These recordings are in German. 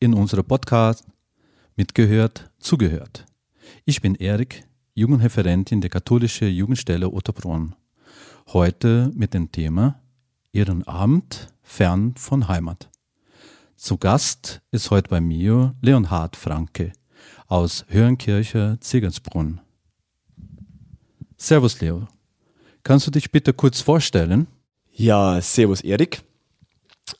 in unserem Podcast Mitgehört, Zugehört. Ich bin Erik, Jugendreferentin der katholischen Jugendstelle Ottobrunn. Heute mit dem Thema Ehrenamt fern von Heimat. Zu Gast ist heute bei mir Leonhard Franke aus Höhenkirche Ziegelsbrunn. Servus Leo. Kannst du dich bitte kurz vorstellen? Ja, servus Erik.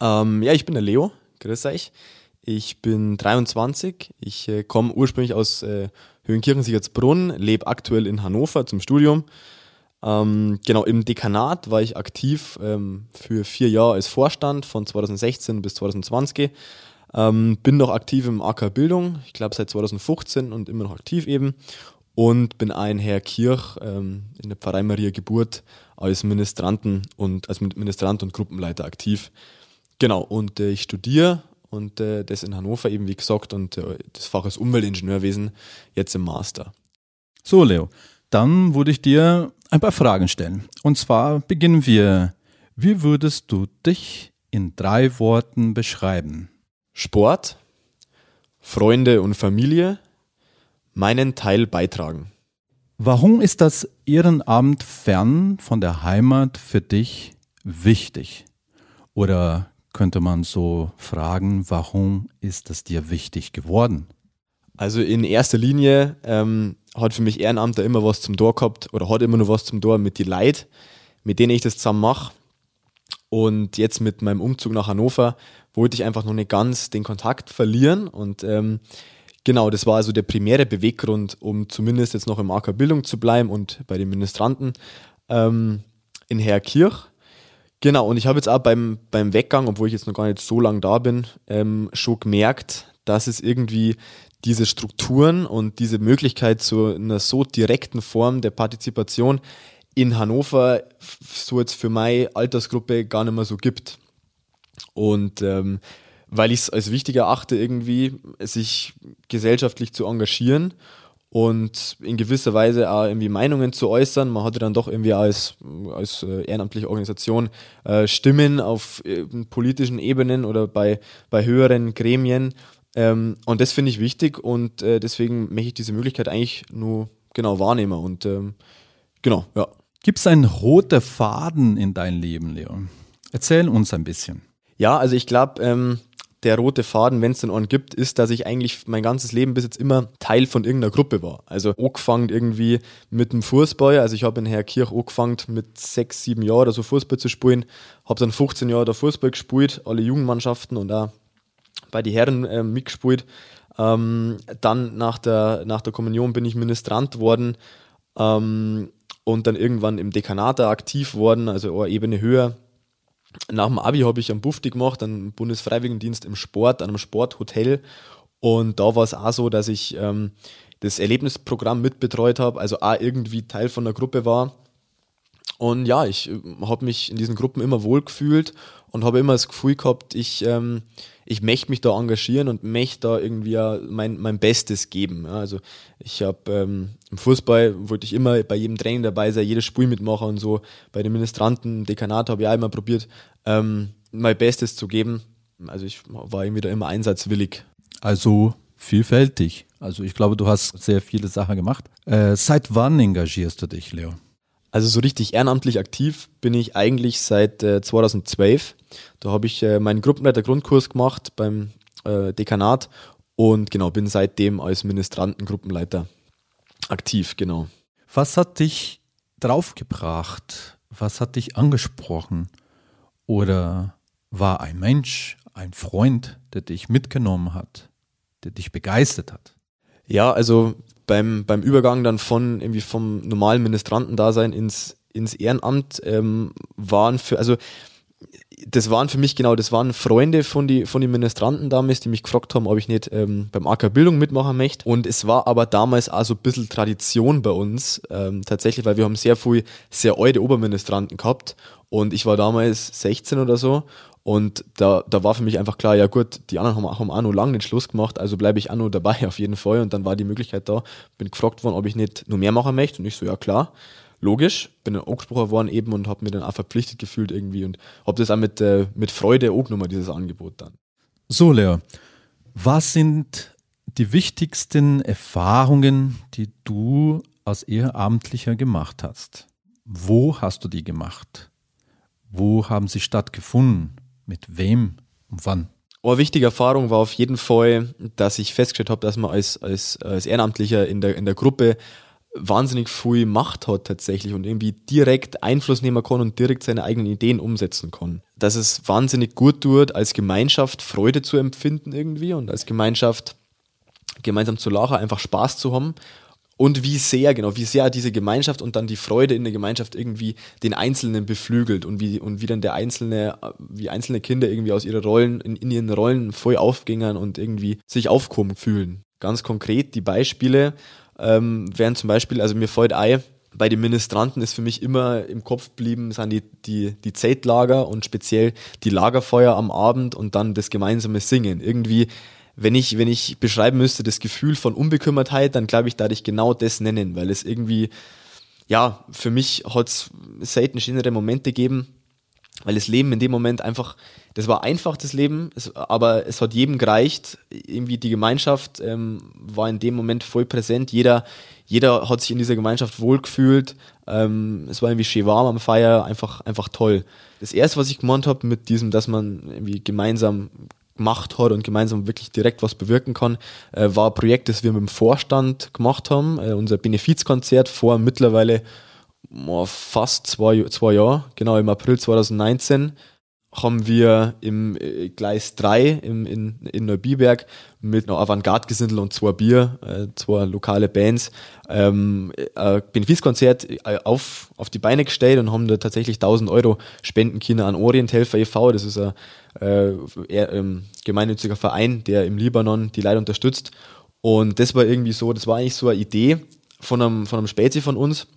Ähm, ja, ich bin der Leo. Grüß euch. Ich bin 23. Ich äh, komme ursprünglich aus äh, Höhenkirchen-Siegertsbrunn, lebe aktuell in Hannover zum Studium. Ähm, genau, im Dekanat war ich aktiv ähm, für vier Jahre als Vorstand von 2016 bis 2020. Ähm, bin noch aktiv im AK Bildung, ich glaube seit 2015 und immer noch aktiv eben. Und bin ein Herr Kirch ähm, in der Pfarrei Maria Geburt als Ministranten und als Ministrant und Gruppenleiter aktiv. Genau, und äh, ich studiere und äh, das in Hannover eben, wie gesagt, und äh, das Fach ist Umweltingenieurwesen, jetzt im Master. So, Leo, dann würde ich dir ein paar Fragen stellen. Und zwar beginnen wir. Wie würdest du dich in drei Worten beschreiben? Sport, Freunde und Familie, meinen Teil beitragen. Warum ist das Ehrenamt fern von der Heimat für dich wichtig? Oder könnte man so fragen, warum ist es dir wichtig geworden? Also in erster Linie ähm, hat für mich Ehrenamt da immer was zum Tor gehabt oder hat immer noch was zum Tor mit die Leid, mit denen ich das zusammen mache. Und jetzt mit meinem Umzug nach Hannover wollte ich einfach noch nicht ganz den Kontakt verlieren. Und ähm, genau, das war also der primäre Beweggrund, um zumindest jetzt noch im AK Bildung zu bleiben und bei den Ministranten ähm, in Herrkirch. Genau, und ich habe jetzt auch beim, beim Weggang, obwohl ich jetzt noch gar nicht so lange da bin, ähm, schon gemerkt, dass es irgendwie diese Strukturen und diese Möglichkeit zu einer so direkten Form der Partizipation in Hannover so jetzt für meine Altersgruppe gar nicht mehr so gibt. Und ähm, weil ich es als wichtig erachte, irgendwie sich gesellschaftlich zu engagieren und in gewisser Weise auch irgendwie Meinungen zu äußern. Man hatte dann doch irgendwie als, als äh, ehrenamtliche Organisation äh, Stimmen auf äh, politischen Ebenen oder bei, bei höheren Gremien. Ähm, und das finde ich wichtig und äh, deswegen möchte ich diese Möglichkeit eigentlich nur genau wahrnehmen. Und ähm, genau, ja. Gibt es einen roten Faden in dein Leben, Leon? Erzähl uns ein bisschen. Ja, also ich glaube, ähm, der rote Faden, wenn es den einen gibt, ist, dass ich eigentlich mein ganzes Leben bis jetzt immer Teil von irgendeiner Gruppe war. Also angefangen irgendwie mit dem Fußball. Also ich habe in Herr Kirch angefangen mit sechs, sieben Jahren oder so Fußball zu spielen. Habe dann 15 Jahre da Fußball gespielt, alle Jugendmannschaften und auch bei den Herren äh, mitgespielt. Ähm, dann nach der, nach der Kommunion bin ich Ministrant worden ähm, und dann irgendwann im Dekanat aktiv worden, also eine Ebene höher nach dem Abi habe ich einen Bufti gemacht, einen Bundesfreiwilligendienst im Sport, an einem Sporthotel. Und da war es auch so, dass ich ähm, das Erlebnisprogramm mitbetreut habe, also auch irgendwie Teil von der Gruppe war. Und ja, ich äh, habe mich in diesen Gruppen immer wohl gefühlt und habe immer das Gefühl gehabt, ich, ähm, ich möchte mich da engagieren und möchte da irgendwie mein, mein Bestes geben. Ja, also ich habe ähm, im Fußball wollte ich immer bei jedem Training dabei sein, jedes Spiel mitmachen und so. Bei den Ministranten, Dekanat habe ich auch immer probiert, ähm, mein Bestes zu geben. Also ich war irgendwie da immer einsatzwillig. Also vielfältig. Also ich glaube, du hast sehr viele Sachen gemacht. Äh, seit wann engagierst du dich, Leo? Also so richtig ehrenamtlich aktiv bin ich eigentlich seit äh, 2012. Da habe ich äh, meinen Gruppenleiter Grundkurs gemacht beim äh, Dekanat und genau bin seitdem als Ministrantengruppenleiter aktiv, genau. Was hat dich draufgebracht? Was hat dich angesprochen? Oder war ein Mensch, ein Freund, der dich mitgenommen hat, der dich begeistert hat? Ja, also beim, beim Übergang dann von irgendwie vom normalen Ministrantendasein ins, ins Ehrenamt ähm, waren für, also das waren für mich genau, das waren Freunde von die von den Ministranten damals, die mich gefragt haben, ob ich nicht ähm, beim AK Bildung mitmachen möchte. Und es war aber damals auch so ein bisschen Tradition bei uns, ähm, tatsächlich, weil wir haben sehr viel sehr alte Oberministranten gehabt und ich war damals 16 oder so und da, da war für mich einfach klar, ja gut, die anderen haben, haben auch noch lange den Schluss gemacht, also bleibe ich auch noch dabei auf jeden Fall. Und dann war die Möglichkeit da, bin gefragt worden, ob ich nicht nur mehr machen möchte. Und ich so, ja klar logisch, bin dann angesprochen worden eben und habe mir dann auch verpflichtet gefühlt irgendwie und habe das auch mit, äh, mit Freude angenommen, dieses Angebot dann. So, Leo, was sind die wichtigsten Erfahrungen, die du als Ehrenamtlicher gemacht hast? Wo hast du die gemacht? Wo haben sie stattgefunden? Mit wem und wann? Eine wichtige Erfahrung war auf jeden Fall, dass ich festgestellt habe, dass man als, als, als Ehrenamtlicher in der, in der Gruppe wahnsinnig viel Macht hat tatsächlich und irgendwie direkt Einfluss nehmen kann und direkt seine eigenen Ideen umsetzen kann. Dass es wahnsinnig gut tut, als Gemeinschaft Freude zu empfinden irgendwie und als Gemeinschaft gemeinsam zu lachen, einfach Spaß zu haben. Und wie sehr, genau, wie sehr diese Gemeinschaft und dann die Freude in der Gemeinschaft irgendwie den Einzelnen beflügelt und wie, und wie dann der einzelne, wie einzelne Kinder irgendwie aus ihren Rollen, in, in ihren Rollen voll aufgängern und irgendwie sich aufgehoben fühlen. Ganz konkret die Beispiele, ähm, während zum Beispiel, also mir fällt ein, bei den Ministranten ist für mich immer im Kopf geblieben, sind die, die, die Zeltlager und speziell die Lagerfeuer am Abend und dann das gemeinsame Singen. Irgendwie, wenn ich, wenn ich beschreiben müsste, das Gefühl von Unbekümmertheit, dann glaube ich, da ich genau das nennen, weil es irgendwie, ja, für mich hat es selten schönere Momente gegeben, weil das Leben in dem Moment einfach, das war einfach das Leben, es, aber es hat jedem gereicht. Irgendwie die Gemeinschaft ähm, war in dem Moment voll präsent. Jeder, jeder hat sich in dieser Gemeinschaft wohlgefühlt. Ähm, es war irgendwie schön warm am Feier, einfach, einfach toll. Das erste, was ich gemeint habe mit diesem, dass man irgendwie gemeinsam gemacht hat und gemeinsam wirklich direkt was bewirken kann, äh, war ein Projekt, das wir mit dem Vorstand gemacht haben. Äh, unser Benefizkonzert vor mittlerweile fast zwei, zwei Jahre, genau im April 2019, haben wir im äh, Gleis 3 im, in, in Neubiberg mit einer Avantgarde-Gesindel und zwei Bier, äh, zwei lokale Bands, ähm, ein Benefizkonzert äh, auf, auf die Beine gestellt und haben da tatsächlich 1000 Euro spenden können an Orienthelfer e.V., das ist ein äh, eher, ähm, gemeinnütziger Verein, der im Libanon die Leute unterstützt. Und das war irgendwie so, das war eigentlich so eine Idee von einem, von einem Spezi von uns,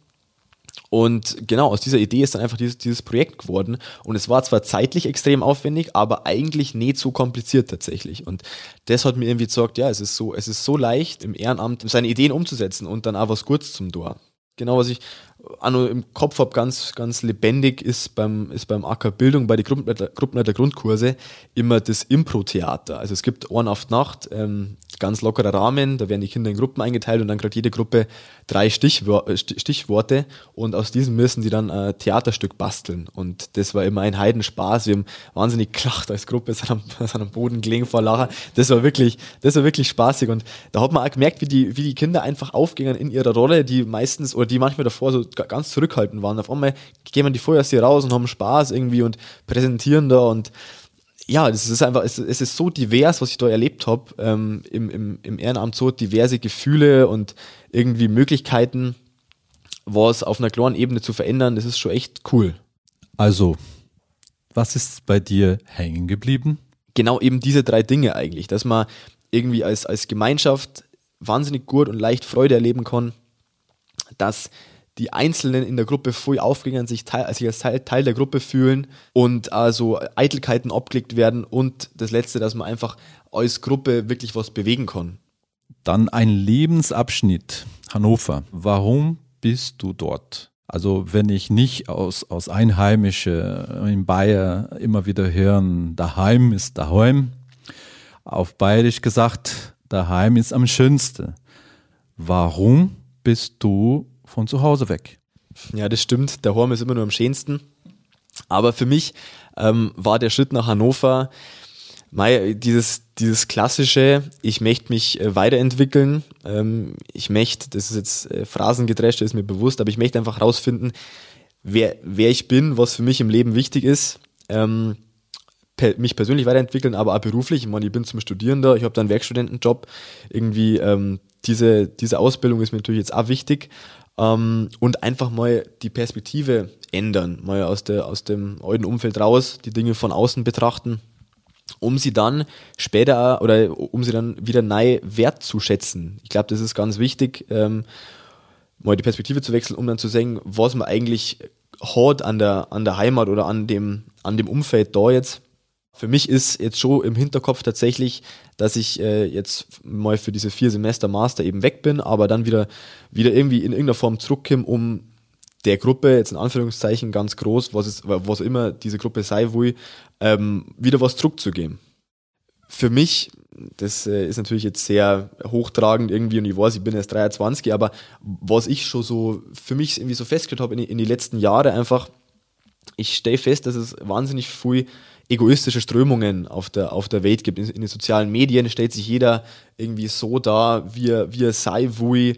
und genau, aus dieser Idee ist dann einfach dieses, dieses Projekt geworden. Und es war zwar zeitlich extrem aufwendig, aber eigentlich nicht so kompliziert tatsächlich. Und das hat mir irgendwie gesagt, ja, es ist so, es ist so leicht im Ehrenamt seine Ideen umzusetzen und dann auch was Gutes zum Tor. Genau, was ich Anno im Kopf habe, ganz, ganz lebendig ist beim, ist beim AK Bildung, bei den Gruppenleiter, Gruppenleiter Grundkurse immer das Impro-Theater. Also es gibt Ohren auf Nacht, ähm, ganz lockerer Rahmen, da werden die Kinder in Gruppen eingeteilt und dann kriegt jede Gruppe drei Stichwor äh, Stichworte und aus diesen müssen die dann ein Theaterstück basteln. Und das war immer ein Heidenspaß. Wir haben wahnsinnig gelacht als Gruppe, sind am, sind am Boden gelegen vor Lachen. Das war wirklich, das war wirklich spaßig. Und da hat man auch gemerkt, wie die, wie die Kinder einfach aufgingen in ihrer Rolle, die meistens oder die manchmal davor so ganz zurückhaltend waren. Auf einmal gehen die Feuerwehr raus und haben Spaß irgendwie und präsentieren da und ja, das ist einfach, es, es ist so divers, was ich da erlebt habe, ähm, im, im, im Ehrenamt so diverse Gefühle und irgendwie Möglichkeiten, was auf einer klaren Ebene zu verändern, das ist schon echt cool. Also, was ist bei dir hängen geblieben? Genau eben diese drei Dinge eigentlich, dass man irgendwie als, als Gemeinschaft wahnsinnig gut und leicht Freude erleben kann, dass die Einzelnen in der Gruppe voll aufgehen, sich, teil, sich als Teil, Teil der Gruppe fühlen und also Eitelkeiten abgelegt werden und das Letzte, dass man einfach als Gruppe wirklich was bewegen kann. Dann ein Lebensabschnitt, Hannover. Warum bist du dort? Also wenn ich nicht aus, aus Einheimische in Bayern immer wieder hören, daheim ist daheim, auf Bayerisch gesagt, daheim ist am schönsten. Warum bist du von zu Hause weg. Ja, das stimmt. Der Horm ist immer nur am schönsten. Aber für mich ähm, war der Schritt nach Hannover mei, dieses, dieses klassische, ich möchte mich äh, weiterentwickeln. Ähm, ich möchte, das ist jetzt äh, Phrasengedrescht, ist mir bewusst, aber ich möchte einfach rausfinden, wer, wer ich bin, was für mich im Leben wichtig ist. Ähm, per, mich persönlich weiterentwickeln, aber auch beruflich. Ich meine, ich bin zum Studierender, ich habe da einen Werkstudentenjob. Irgendwie ähm, diese, diese Ausbildung ist mir natürlich jetzt auch wichtig, ähm, und einfach mal die Perspektive ändern, mal aus, der, aus dem alten Umfeld raus, die Dinge von außen betrachten, um sie dann später oder um sie dann wieder neu wertzuschätzen. Ich glaube, das ist ganz wichtig, ähm, mal die Perspektive zu wechseln, um dann zu sehen, was man eigentlich hat an der, an der Heimat oder an dem, an dem Umfeld da jetzt. Für mich ist jetzt schon im Hinterkopf tatsächlich, dass ich äh, jetzt mal für diese vier Semester Master eben weg bin, aber dann wieder, wieder irgendwie in irgendeiner Form zurückkomme, um der Gruppe, jetzt in Anführungszeichen ganz groß, was, es, was immer diese Gruppe sei will, ähm, wieder was zurückzugeben. Für mich, das äh, ist natürlich jetzt sehr hochtragend irgendwie und ich weiß, ich bin erst 23, aber was ich schon so für mich irgendwie so festgestellt habe in, in die letzten Jahre einfach, ich stelle fest, dass es wahnsinnig viel egoistische Strömungen auf der, auf der Welt gibt. In, in den sozialen Medien stellt sich jeder irgendwie so dar, wie er, wie er sei will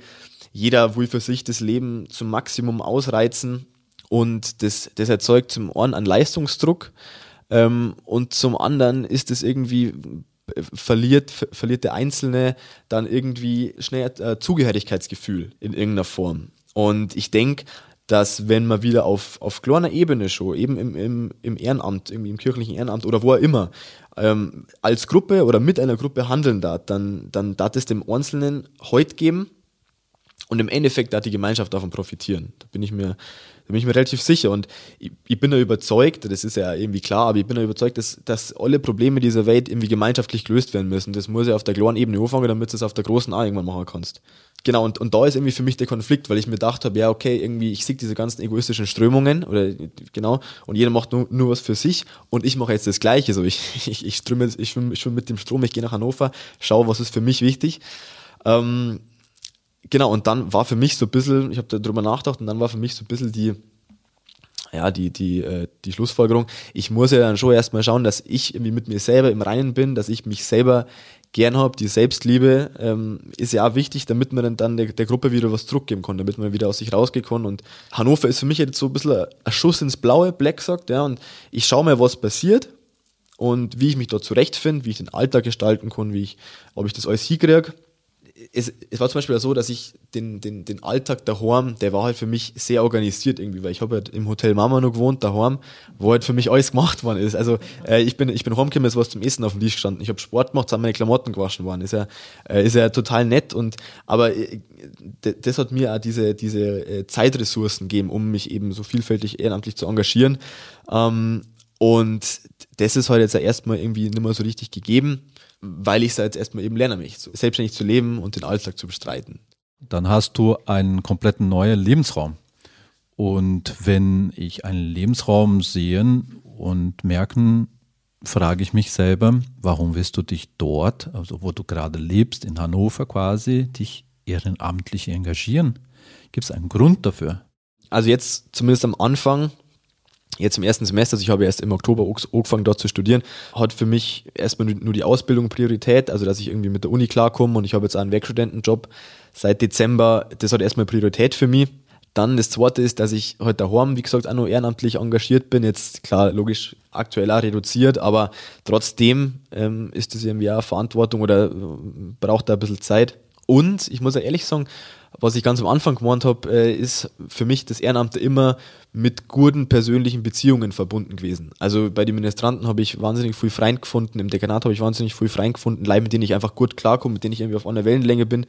jeder will für sich das Leben zum Maximum ausreizen und das, das erzeugt zum einen einen Leistungsdruck ähm, und zum anderen ist es irgendwie äh, verliert, verliert der Einzelne dann irgendwie schnell äh, Zugehörigkeitsgefühl in irgendeiner Form. Und ich denke, dass wenn man wieder auf, auf kleiner Ebene schon, eben im, im, im Ehrenamt, irgendwie im kirchlichen Ehrenamt oder wo auch immer, ähm, als Gruppe oder mit einer Gruppe handeln darf, dann, dann darf es dem Einzelnen heute geben, und im Endeffekt hat die Gemeinschaft davon profitieren. Da bin ich mir, da bin ich mir relativ sicher. Und ich, ich bin da überzeugt, das ist ja irgendwie klar, aber ich bin da überzeugt, dass, dass alle Probleme dieser Welt irgendwie gemeinschaftlich gelöst werden müssen. Das muss ja auf der kleinen Ebene anfangen, damit du es auf der großen auch irgendwann machen kannst. Genau, und, und da ist irgendwie für mich der Konflikt, weil ich mir gedacht habe, ja, okay, irgendwie, ich sehe diese ganzen egoistischen Strömungen, oder genau, und jeder macht nur, nur was für sich und ich mache jetzt das Gleiche. So, ich, ich, ich ströme, ich schwimme schwimm mit dem Strom, ich gehe nach Hannover, schaue, was ist für mich wichtig. Ähm, genau, und dann war für mich so ein bisschen, ich habe darüber nachgedacht und dann war für mich so ein bisschen die, ja, die, die, äh, die Schlussfolgerung, ich muss ja dann schon erstmal schauen, dass ich irgendwie mit mir selber im Reinen bin, dass ich mich selber gern habe. Die Selbstliebe ähm, ist ja auch wichtig, damit man dann, der, der, Gruppe wieder was zurückgeben kann, damit man wieder aus sich rausgehen kann. Und Hannover ist für mich jetzt so ein bisschen ein Schuss ins Blaue, Black sagt, ja, und ich schaue mal, was passiert und wie ich mich dort zurechtfinde, wie ich den Alltag gestalten kann, wie ich, ob ich das alles hinkriege es, es war zum Beispiel so, dass ich den, den, den Alltag daheim, der war halt für mich sehr organisiert irgendwie, weil ich habe halt im Hotel Mama noch gewohnt, daheim, wo halt für mich alles gemacht worden ist. Also äh, ich bin ich bin heimgekommen, es war zum Essen auf dem Tisch gestanden. Ich habe Sport gemacht, sind meine Klamotten gewaschen worden. Ist ja, äh, ist ja total nett und aber äh, das hat mir auch diese, diese äh, Zeitressourcen gegeben, um mich eben so vielfältig ehrenamtlich zu engagieren. Ähm, und das ist halt jetzt erstmal irgendwie nicht mehr so richtig gegeben weil ich es jetzt erstmal eben lerne, mich so selbstständig zu leben und den Alltag zu bestreiten. Dann hast du einen kompletten neuen Lebensraum. Und wenn ich einen Lebensraum sehe und merken, frage ich mich selber, warum wirst du dich dort, also wo du gerade lebst, in Hannover quasi, dich ehrenamtlich engagieren? Gibt es einen Grund dafür? Also jetzt zumindest am Anfang jetzt im ersten Semester, also ich habe erst im Oktober angefangen dort zu studieren, hat für mich erstmal nur die Ausbildung Priorität, also dass ich irgendwie mit der Uni klarkomme und ich habe jetzt einen Werkstudentenjob seit Dezember, das hat erstmal Priorität für mich. Dann das zweite ist, dass ich heute daheim, wie gesagt, auch noch ehrenamtlich engagiert bin. Jetzt klar, logisch aktuell auch reduziert, aber trotzdem ähm, ist das irgendwie auch Verantwortung oder äh, braucht da ein bisschen Zeit. Und ich muss ja ehrlich sagen, was ich ganz am Anfang gemeint habe, äh, ist für mich das Ehrenamt immer mit guten persönlichen Beziehungen verbunden gewesen. Also bei den Ministranten habe ich wahnsinnig viel Freund gefunden, im Dekanat habe ich wahnsinnig viel Freund gefunden, Leute, mit denen ich einfach gut klarkomme, mit denen ich irgendwie auf einer Wellenlänge bin.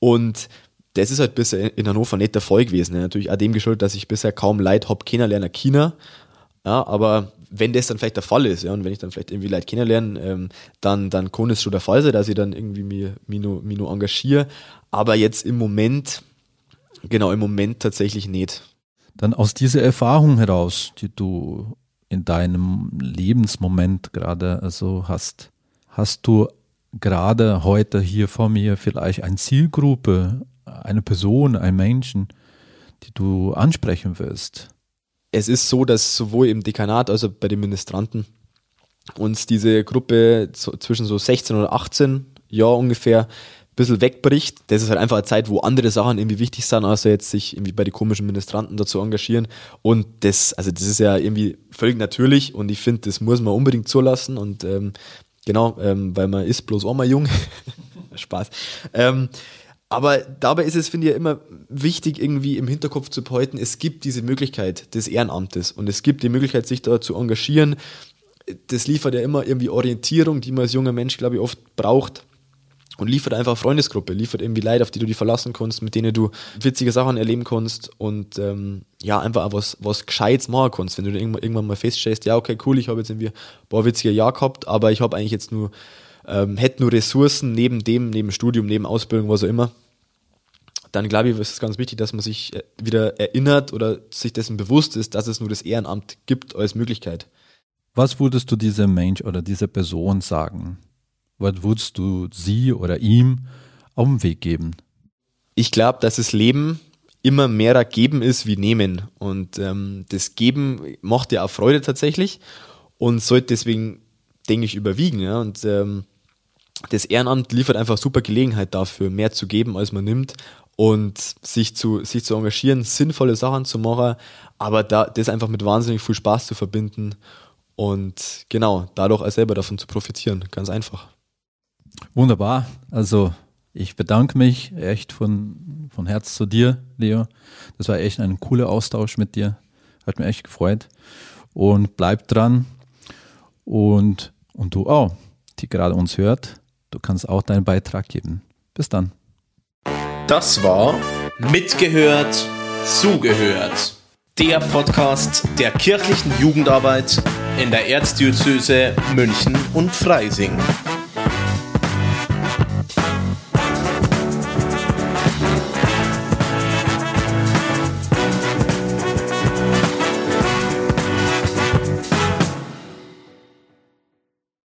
Und das ist halt bisher in Hannover nicht der Fall gewesen. Natürlich auch dem geschuldet, dass ich bisher kaum Leute habe kennenlernen China. Ja, aber wenn das dann vielleicht der Fall ist, ja, und wenn ich dann vielleicht irgendwie Leute kennenlerne, ähm, dann, dann kann es schon der Fall sein, dass ich dann irgendwie mich, mich, noch, mich noch engagiere. Aber jetzt im Moment, genau, im Moment tatsächlich nicht. Dann aus dieser Erfahrung heraus, die du in deinem Lebensmoment gerade also hast, hast du gerade heute hier vor mir vielleicht eine Zielgruppe, eine Person, ein Menschen, die du ansprechen wirst? Es ist so, dass sowohl im Dekanat als auch bei den Ministranten uns diese Gruppe zwischen so 16 oder 18 Jahren ungefähr bisschen wegbricht. Das ist halt einfach eine Zeit, wo andere Sachen irgendwie wichtig sind, außer jetzt sich irgendwie bei den komischen Ministranten dazu engagieren. Und das, also das ist ja irgendwie völlig natürlich und ich finde, das muss man unbedingt zulassen und ähm, genau, ähm, weil man ist bloß auch mal jung. Spaß. Ähm, Aber dabei ist es, finde ich, immer wichtig, irgendwie im Hinterkopf zu behalten, es gibt diese Möglichkeit des Ehrenamtes und es gibt die Möglichkeit, sich da zu engagieren. Das liefert ja immer irgendwie Orientierung, die man als junger Mensch, glaube ich, oft braucht. Und liefert einfach Freundesgruppe, liefert irgendwie Leute, auf die du dich verlassen kannst, mit denen du witzige Sachen erleben kannst und ähm, ja, einfach auch was, was Gescheites machen kannst. Wenn du irgendwann, irgendwann mal feststellst, ja, okay, cool, ich habe jetzt irgendwie ein paar witzige Jahre gehabt, aber ich habe eigentlich jetzt nur ähm, hätte nur Ressourcen neben dem, neben Studium, neben Ausbildung, was auch immer, dann glaube ich, ist es ganz wichtig, dass man sich äh, wieder erinnert oder sich dessen bewusst ist, dass es nur das Ehrenamt gibt als Möglichkeit. Was würdest du diesem Mensch oder dieser Person sagen? Was würdest du sie oder ihm auf den Weg geben? Ich glaube, dass das Leben immer mehrer geben ist wie nehmen. Und ähm, das Geben macht ja auch Freude tatsächlich und sollte deswegen, denke ich, überwiegen. Ja? Und ähm, das Ehrenamt liefert einfach super Gelegenheit dafür, mehr zu geben, als man nimmt und sich zu, sich zu engagieren, sinnvolle Sachen zu machen, aber da, das einfach mit wahnsinnig viel Spaß zu verbinden und genau, dadurch auch selber davon zu profitieren. Ganz einfach. Wunderbar. Also ich bedanke mich echt von, von Herz zu dir, Leo. Das war echt ein cooler Austausch mit dir. Hat mich echt gefreut. Und bleib dran. Und, und du auch, die gerade uns hört. Du kannst auch deinen Beitrag geben. Bis dann. Das war Mitgehört, Zugehört. Der Podcast der kirchlichen Jugendarbeit in der Erzdiözese München und Freising.